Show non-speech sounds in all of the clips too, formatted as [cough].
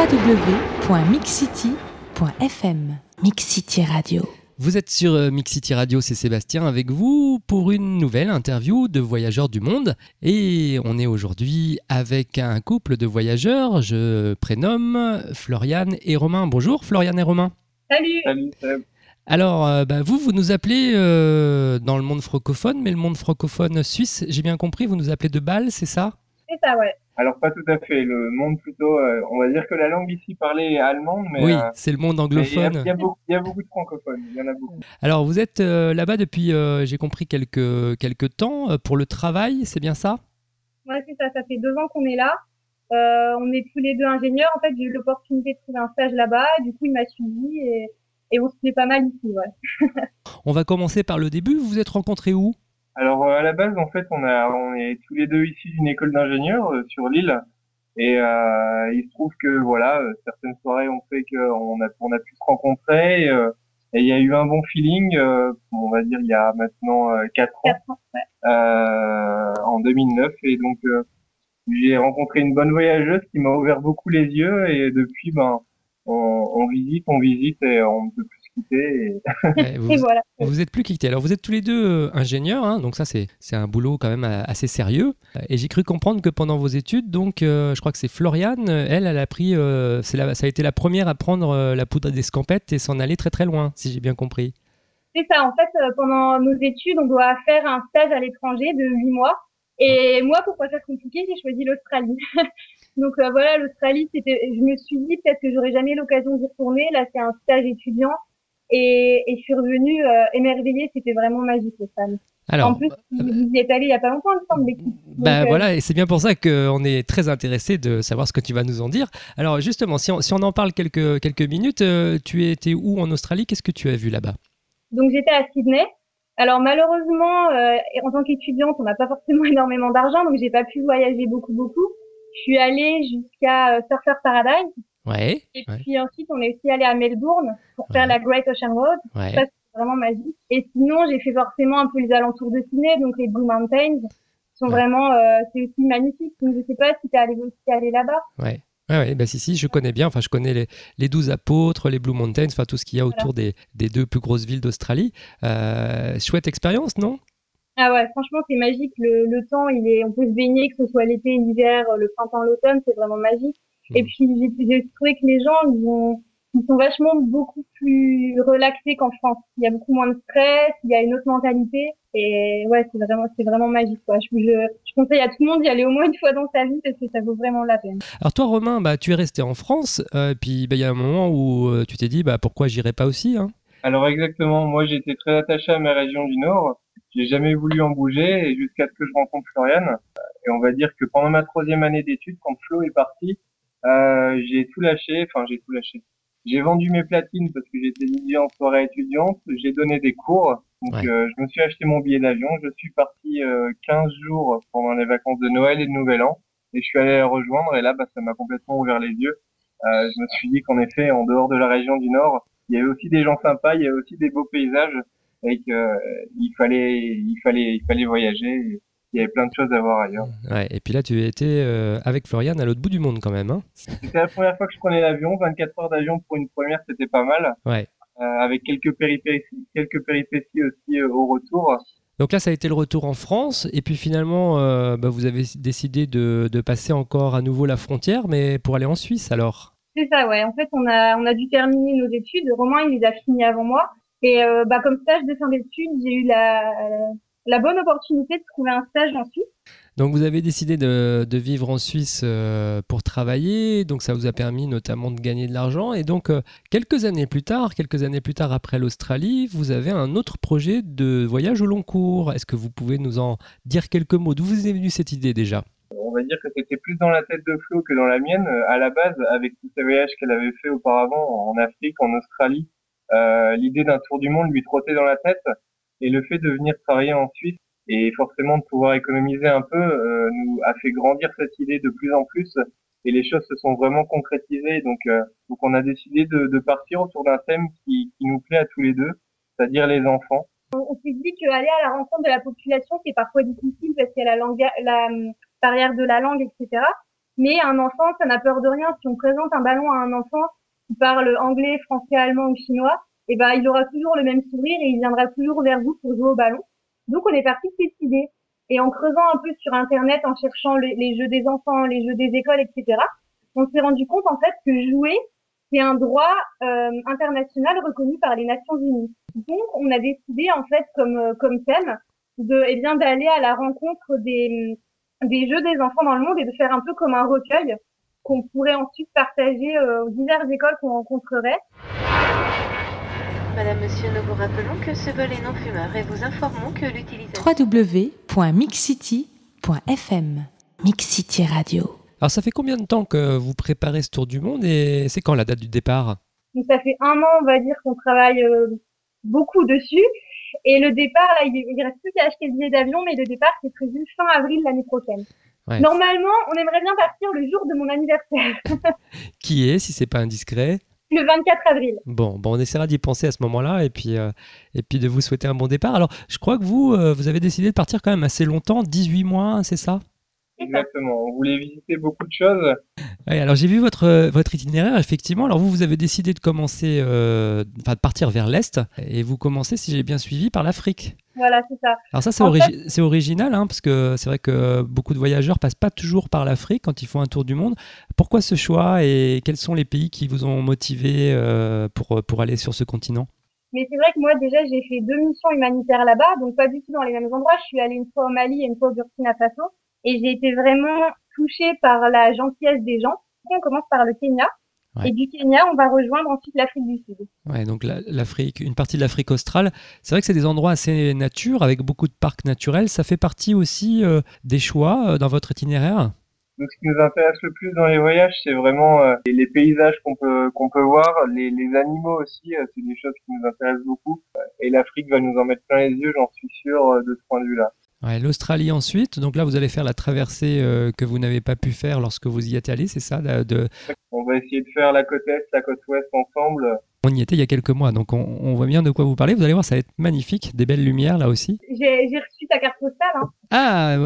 www.mixcity.fm Mixcity Radio. Vous êtes sur euh, Mix City Radio, c'est Sébastien avec vous pour une nouvelle interview de voyageurs du monde. Et on est aujourd'hui avec un couple de voyageurs. Je prénomme Floriane et Romain. Bonjour Floriane et Romain. Salut. Alors, euh, bah, vous, vous nous appelez euh, dans le monde francophone, mais le monde francophone suisse, j'ai bien compris, vous nous appelez de Bâle, c'est ça? C'est ça, ouais. Alors pas tout à fait. Le monde plutôt, euh, on va dire que la langue ici parlée est allemande, mais Oui, euh, c'est le monde il y, anglophone. il y a beaucoup, il y a beaucoup de francophones. Il y en a beaucoup. Alors, vous êtes euh, là-bas depuis, euh, j'ai compris, quelques, quelques temps euh, pour le travail, c'est bien ça? Ouais, c'est ça. Ça fait deux ans qu'on est là. Euh, on est tous les deux ingénieurs. En fait, j'ai eu l'opportunité de trouver un stage là-bas. Du coup, il m'a suivi et, et on se plaît pas mal ici, ouais. [laughs] On va commencer par le début. Vous vous êtes rencontrés où? Alors euh, à la base, en fait, on a, on est tous les deux issus d'une école d'ingénieurs euh, sur l'île, et euh, il se trouve que voilà, euh, certaines soirées ont fait qu'on a, on a pu se rencontrer. euh, et il y a eu un bon feeling, euh, on va dire il y a maintenant euh, quatre ans, Quatre ans, ouais. euh, en 2009, et donc euh, j'ai rencontré une bonne voyageuse qui m'a ouvert beaucoup les yeux, et depuis, ben, on, on visite, on visite, et on ne peut plus Et... Vous, Et voilà. vous êtes plus quittés. Alors, vous êtes tous les deux euh, ingénieurs, hein, donc ça, c'est un boulot quand même euh, assez sérieux. Et j'ai cru comprendre que pendant vos études, donc, euh, je crois que c'est Floriane, elle, elle a pris, euh, la- ça a été la première à prendre la poudre d'escampette et s'en aller très très loin, si j'ai bien compris. C'est ça. En fait, pendant nos études, on doit faire un stage à l'étranger de huit mois. Et moi, pour pas faire compliqué, j'ai choisi l'Australie? [laughs] Donc euh, voilà, l'Australie, c'était. Je me suis dit peut-être que j'aurais jamais l'occasion d'y retourner. Là, c'est un stage étudiant. Et, et je suis revenue euh, émerveillée. C'était vraiment magique, les femmes. Alors, en plus, vous y êtes allé il y a pas longtemps, il me semble, l'équipe. Bah euh, voilà, et c'est bien pour ça qu'on est très intéressé de savoir ce que tu vas nous en dire. Alors justement, si on, si on en parle quelques, quelques minutes, euh, tu étais où en Australie? Qu'est-ce que tu as vu là-bas? Donc j'étais à Sydney. Alors malheureusement, euh, en tant qu'étudiante, on n'a pas forcément [laughs] énormément d'argent, donc j'ai pas pu voyager beaucoup beaucoup. Je suis allée jusqu'à euh, Surfer Paradise Ouais, et ouais, puis ensuite on est aussi allé à Melbourne pour faire Ouais. la Great Ocean Road. ouais. Ça c'est vraiment magique. Et sinon j'ai fait forcément un peu les alentours de Sydney, donc les Blue Mountains sont vraiment euh, c'est aussi magnifique. Donc je sais pas si t'es allé aussi aller là-bas. Ouais. Ouais, ouais, bah si, si, je connais bien. Enfin, je connais les, les 12 apôtres, les Blue Mountains, enfin tout ce qu'il y a autour des, des deux plus grosses villes d'Australie. Euh, chouette expérience, non? Ah ouais, franchement, c'est magique. Le, le temps, il est, on peut se baigner, que ce soit l'été, l'hiver, le printemps, l'automne, c'est vraiment magique. Et puis, j'ai j'ai trouvé que les gens, ils, ont, ils sont vachement beaucoup plus relaxés qu'en France. Il y a beaucoup moins de stress, il y a une autre mentalité. Et ouais, c'est vraiment, c'est vraiment magique, quoi. Je, je, je conseille à tout le monde d'y aller au moins une fois dans sa vie parce que ça vaut vraiment la peine. Alors toi, Romain, bah, tu es resté en France, euh, puis bah, il y a un moment où euh, tu t'es dit, bah, pourquoi j'irais pas aussi hein? Alors exactement, moi j'étais très attaché à ma région du Nord. J'ai jamais voulu en bouger et jusqu'à ce que je rencontre Floriane. Et on va dire que pendant ma troisième année d'études, quand Flo est parti, euh, j'ai tout lâché. Enfin, j'ai tout lâché. J'ai vendu mes platines parce que j'étais DJ en soirée étudiante. J'ai donné des cours. Donc Ouais. euh, je me suis acheté mon billet d'avion. Je suis parti euh, 15 jours pendant les vacances de Noël et de Nouvel An. Et je suis allé la rejoindre. Et là, bah, ça m'a complètement ouvert les yeux. Euh, je me suis dit qu'en effet, en dehors de la région du Nord, il y avait aussi des gens sympas, il y avait aussi des beaux paysages et que euh, fallait, il fallait, il fallait voyager. et Il y avait plein de choses à voir ailleurs. Ouais, et puis là, tu étais euh, avec Floriane à l'autre bout du monde quand même. Hein C'était la première fois que je prenais l'avion, 24 heures d'avion pour une première, c'était pas mal, ouais. euh, avec quelques péripéties, quelques péripéties aussi euh, au retour. Donc là, ça a été le retour en France, et puis finalement, euh, bah, vous avez décidé de, de passer encore à nouveau la frontière, mais pour aller en Suisse alors? C'est ça, ouais. En fait, on a, on a dû terminer nos études. Romain, il les a finies avant moi. Et euh, bah, comme stage de fin d'études, j'ai eu la, la bonne opportunité de trouver un stage en Suisse. Donc vous avez décidé de, de vivre en Suisse euh, pour travailler, donc ça vous a permis notamment de gagner de l'argent. Et donc euh, quelques années plus tard, quelques années plus tard après l'Australie, vous avez un autre projet de voyage au long cours. Est-ce que vous pouvez nous en dire quelques mots? D'où vous est venue cette idée déjà? On va dire que c'était plus dans la tête de Flo que dans la mienne. Euh, À la base, avec tous ces voyages qu'elle avait fait auparavant en Afrique, en Australie, euh, l'idée d'un tour du monde lui trottait dans la tête. Et le fait de venir travailler en Suisse et forcément de pouvoir économiser un peu euh, nous a fait grandir cette idée de plus en plus. Et les choses se sont vraiment concrétisées. Donc, euh, donc on a décidé de, de partir autour d'un thème qui, qui nous plaît à tous les deux, c'est-à-dire les enfants. On s'est dit qu'aller à la rencontre de la population, c'est parfois difficile parce qu'il y a la, langue, la barrière de la langue, etc. Mais un enfant, ça n'a peur de rien. Si on présente un ballon à un enfant qui parle anglais, français, allemand ou chinois, eh ben, il aura toujours le même sourire et il viendra toujours vers vous pour jouer au ballon. Donc, on est parti de cette idée. Et en creusant un peu sur Internet, en cherchant les, jeux des enfants, les jeux des écoles, etc., on s'est rendu compte, en fait, que jouer, c'est un droit euh, international reconnu par les Nations Unies. Donc, on a décidé, en fait, comme, euh, comme thème, de, eh bien, d'aller à la rencontre des, des jeux des enfants dans le monde et de faire un peu comme un recueil qu'on pourrait ensuite partager euh, aux diverses écoles qu'on rencontrerait. Madame, Monsieur, nous vous rappelons que ce vol est non fumeur et vous informons que l'utilisation... www.mixcity.fm Mixcity Radio. Alors ça fait combien de temps que vous préparez ce tour du monde et c'est quand la date du départ? Donc ça fait un an, on va dire, qu'on travaille euh, beaucoup dessus. Et le départ, là, il, il reste plus qu'à acheter le billet d'avion, mais le départ, c'est prévu fin avril l'année prochaine. Normalement, on aimerait bien partir le jour de mon anniversaire. [laughs] Qui est, si c'est pas indiscret? Le 24 avril. Bon, bon, on essaiera d'y penser à ce moment-là et puis, euh, et puis de vous souhaiter un bon départ. Alors, je crois que vous, euh, vous avez décidé de partir quand même assez longtemps, 18 mois, c'est ça Exactement. On voulait visiter beaucoup de choses. Alors j'ai vu votre, votre itinéraire, effectivement. Alors vous, vous avez décidé de commencer, euh, enfin de partir vers l'Est et vous commencez, si j'ai bien suivi, par l'Afrique. Voilà, c'est ça. Alors ça, c'est original, hein, parce que c'est vrai que beaucoup de voyageurs passent pas toujours par l'Afrique quand ils font un tour du monde. Pourquoi ce choix et quels sont les pays qui vous ont motivé euh, pour, pour aller sur ce continent? Mais c'est vrai que moi déjà j'ai fait deux missions humanitaires là-bas, donc pas du tout dans les mêmes endroits. Je suis allée une fois au Mali et une fois au Burkina Faso, et j'ai été vraiment touchée par la gentillesse des gens. On commence par le Kenya, et du Kenya, on va rejoindre ensuite l'Afrique du Sud. Ouais, donc l'Afrique, une partie de l'Afrique australe. C'est vrai que c'est des endroits assez nature, avec beaucoup de parcs naturels. Ça fait partie aussi euh, des choix euh, dans votre itinéraire? Donc, ce qui nous intéresse le plus dans les voyages, c'est vraiment euh, les paysages qu'on peut qu'on peut voir, les, les animaux aussi, c'est des choses qui nous intéressent beaucoup. Et l'Afrique va nous en mettre plein les yeux, j'en suis sûr, de ce point de vue-là. L'Australie ensuite, donc là vous allez faire la traversée euh, que vous n'avez pas pu faire lorsque vous y êtes allé, c'est ça de... On va essayer de faire la côte est, la côte ouest ensemble. On y était il y a quelques mois, donc on, voit bien de quoi vous parlez. Vous allez voir, ça va être magnifique, des belles lumières là aussi. J'ai reçu ta carte postale. Hein. Ah,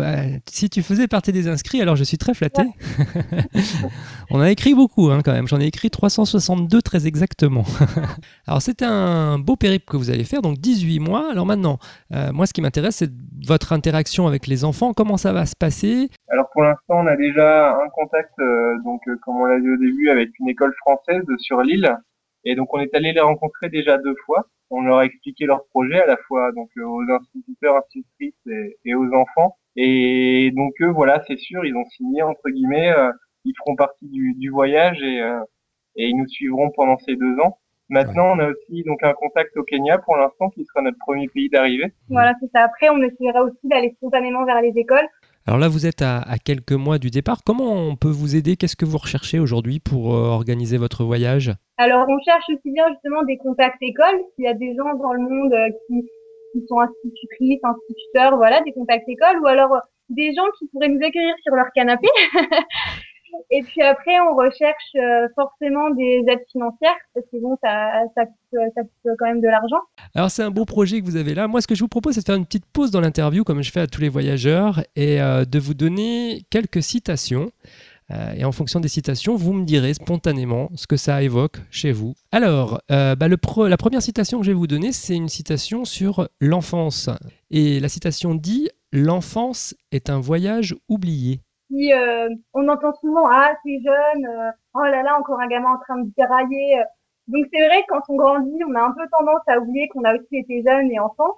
si tu faisais partie des inscrits, alors je suis très flatté. [laughs] on a écrit beaucoup hein, quand même, j'en ai écrit 362 très exactement. [laughs] alors c'est un beau périple que vous allez faire, donc 18 mois. Alors maintenant, euh, moi ce qui m'intéresse, c'est votre interaction avec les enfants. Comment ça va se passer? Alors pour l'instant, on a déjà un contact, euh, donc euh, comme on l'a dit au début, avec une école française sur l'île. Et donc on est allé les rencontrer déjà deux fois. On leur a expliqué leur projet à la fois donc euh, aux instituteurs, institutrices et, aux enfants. Et donc eux, voilà, c'est sûr, ils ont signé entre guillemets. Euh, ils feront partie du, du voyage et, euh, et ils nous suivront pendant ces deux ans. Maintenant, on a aussi donc un contact au Kenya pour l'instant qui sera notre premier pays d'arrivée. Voilà, c'est ça. Après, on essaiera aussi d'aller spontanément vers les écoles alors là, vous êtes à, quelques mois du départ. Comment on peut vous aider? Qu'est-ce que vous recherchez aujourd'hui pour euh, organiser votre voyage? Alors, on cherche aussi bien justement des contacts écoles. S'il y a des gens dans le monde euh, qui, qui sont institutrices, instituteurs, voilà, des contacts écoles, ou alors euh, des gens qui pourraient nous accueillir sur leur canapé [laughs] Et puis après, on recherche euh, forcément des aides financières parce que bon, ça, coûte, quand même de l'argent. Alors c'est un beau projet que vous avez là. Moi, ce que je vous propose, c'est de faire une petite pause dans l'interview, comme je fais à tous les voyageurs, et euh, de vous donner quelques citations. Euh, et en fonction des citations, vous me direz spontanément ce que ça évoque chez vous. Alors, bah, la première citation que je vais vous donner, c'est une citation sur l'enfance. Et la citation dit L'enfance est un voyage oublié. Euh, on entend souvent ah c'est jeune, euh, oh là là encore un gamin en train de dérailler. Donc c'est vrai que quand on grandit, on a un peu tendance à oublier qu'on a aussi été jeune et enfant.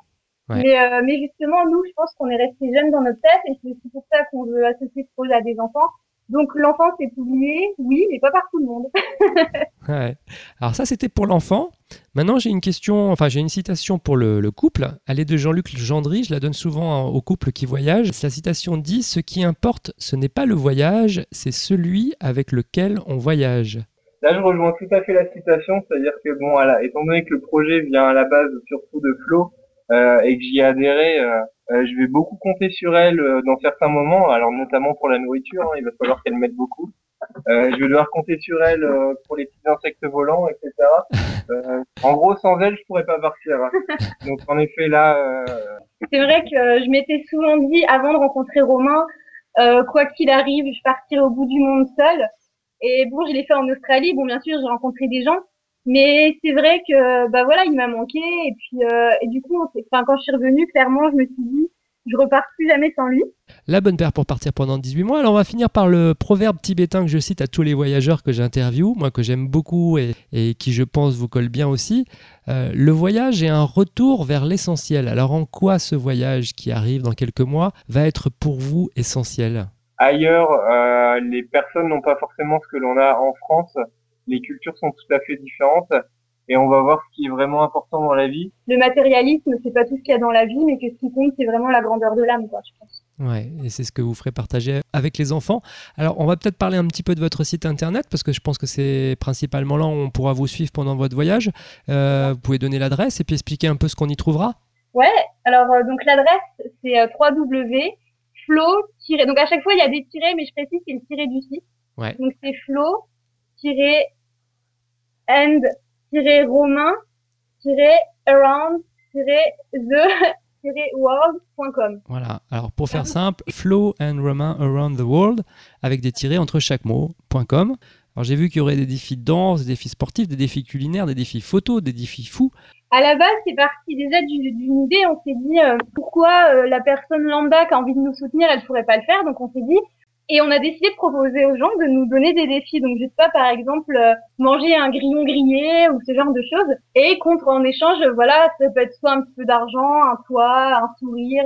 Mais, euh, mais justement, nous, je pense qu'on est resté jeune dans notre tête et c'est pour ça qu'on veut associer ce projet à des enfants. Donc l'enfant c'est oublié, oui, mais pas par tout le monde. [laughs] ouais. Alors ça c'était pour l'enfant. Maintenant j'ai une question, enfin j'ai une citation pour le, couple. Elle est de Jean-Luc Gendry, je la donne souvent aux couples qui voyagent. La citation dit Ce qui importe, ce n'est pas le voyage, c'est celui avec lequel on voyage. Là je rejoins tout à fait la citation, c'est-à-dire que bon, voilà, étant donné que le projet vient à la base surtout de Flo euh, et que j'y ai adhéré. Euh, je vais beaucoup compter sur elle euh, dans certains moments, alors notamment pour la nourriture, hein, il va falloir qu'elle m'aide beaucoup. Euh, je vais devoir compter sur elle euh, pour les petits insectes volants, etc. en gros, sans elle, je pourrais pas partir. Hein. Donc en effet, là. C'est vrai que je m'étais souvent dit avant de rencontrer Romain, euh, quoi qu'il arrive, je partirai au bout du monde seule. Et bon, je l'ai fait en Australie. Bon, bien sûr, j'ai rencontré des gens, mais c'est vrai que bah voilà, il m'a manqué. Et puis euh, et du coup, enfin quand je suis revenue, clairement, je me suis dit, je repars plus jamais sans lui. La bonne paire pour partir pendant 18 mois. Alors on va finir par le proverbe tibétain que je cite à tous les voyageurs que j'interviewe, moi que j'aime beaucoup et, et, qui je pense vous colle bien aussi. Euh, le voyage est un retour vers l'essentiel. Alors en quoi ce voyage qui arrive dans quelques mois va être pour vous essentiel? Ailleurs, euh, les personnes n'ont pas forcément ce que l'on a en France. Les cultures sont tout à fait différentes et on va voir ce qui est vraiment important dans la vie. Le matérialisme, c'est pas tout ce qu'il y a dans la vie, mais que ce qui compte, c'est vraiment la grandeur de l'âme, quoi, je pense. Ouais, et c'est ce que vous ferez partager avec les enfants. Alors, on va peut-être parler un petit peu de votre site internet, parce que je pense que c'est principalement là où on pourra vous suivre pendant votre voyage. Euh, vous pouvez donner l'adresse et puis expliquer un peu ce qu'on y trouvera Ouais, alors euh, donc l'adresse, c'est euh, www.flow- donc à chaque fois il y a des tirés, mais je précise c'est le tiré du site. Ouais. Donc c'est flow-end romain-around-the-world.com. [laughs] Voilà, alors pour faire simple, flow and romain around the world, avec des tirés entre chaque mot.com. Alors j'ai vu qu'il y aurait des défis de danse, des défis sportifs, des défis culinaires, des défis photos, des défis fous. À la base, c'est parti déjà d'une idée. On s'est dit euh, pourquoi euh, la personne lambda qui a envie de nous soutenir, elle pourrait pas le faire? Donc on s'est dit et on a décidé de proposer aux gens de nous donner des défis. Donc, je sais pas, par exemple, euh, manger un grillon grillé ou ce genre de choses. Et contre, en échange, voilà, ça peut être soit un petit peu d'argent, un toit, un sourire.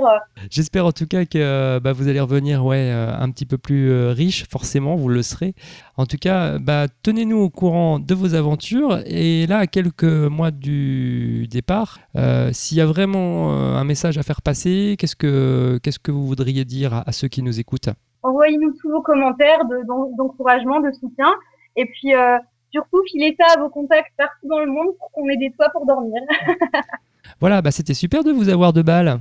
J'espère en tout cas que bah, vous allez revenir ouais, euh, un petit peu plus euh, riche, forcément, vous le serez. En tout cas, bah, tenez-nous au courant de vos aventures. Et là, à quelques mois du départ, euh, s'il y a vraiment euh, un message à faire passer, qu'est-ce que, qu'est-ce que vous voudriez dire à ceux qui nous écoutent? Envoyez-nous tous vos commentaires de- d'encouragement, de, soutien. Et puis, euh, surtout, filez ça à vos contacts partout dans le monde pour qu'on ait des toits pour dormir. [laughs] Voilà, bah, c'était super de vous avoir de balles.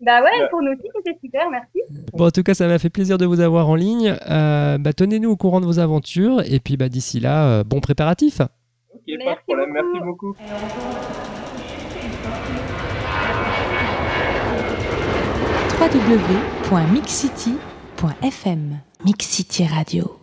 bah ouais, pour nous aussi, c'était super, merci. Bon, en tout cas, ça m'a fait plaisir de vous avoir en ligne. Euh, bah, tenez-nous au courant de vos aventures. Et puis, bah, d'ici là, euh, bon préparatif. Ok, pas de Merci problème, beaucoup. merci beaucoup. Mix City Radio.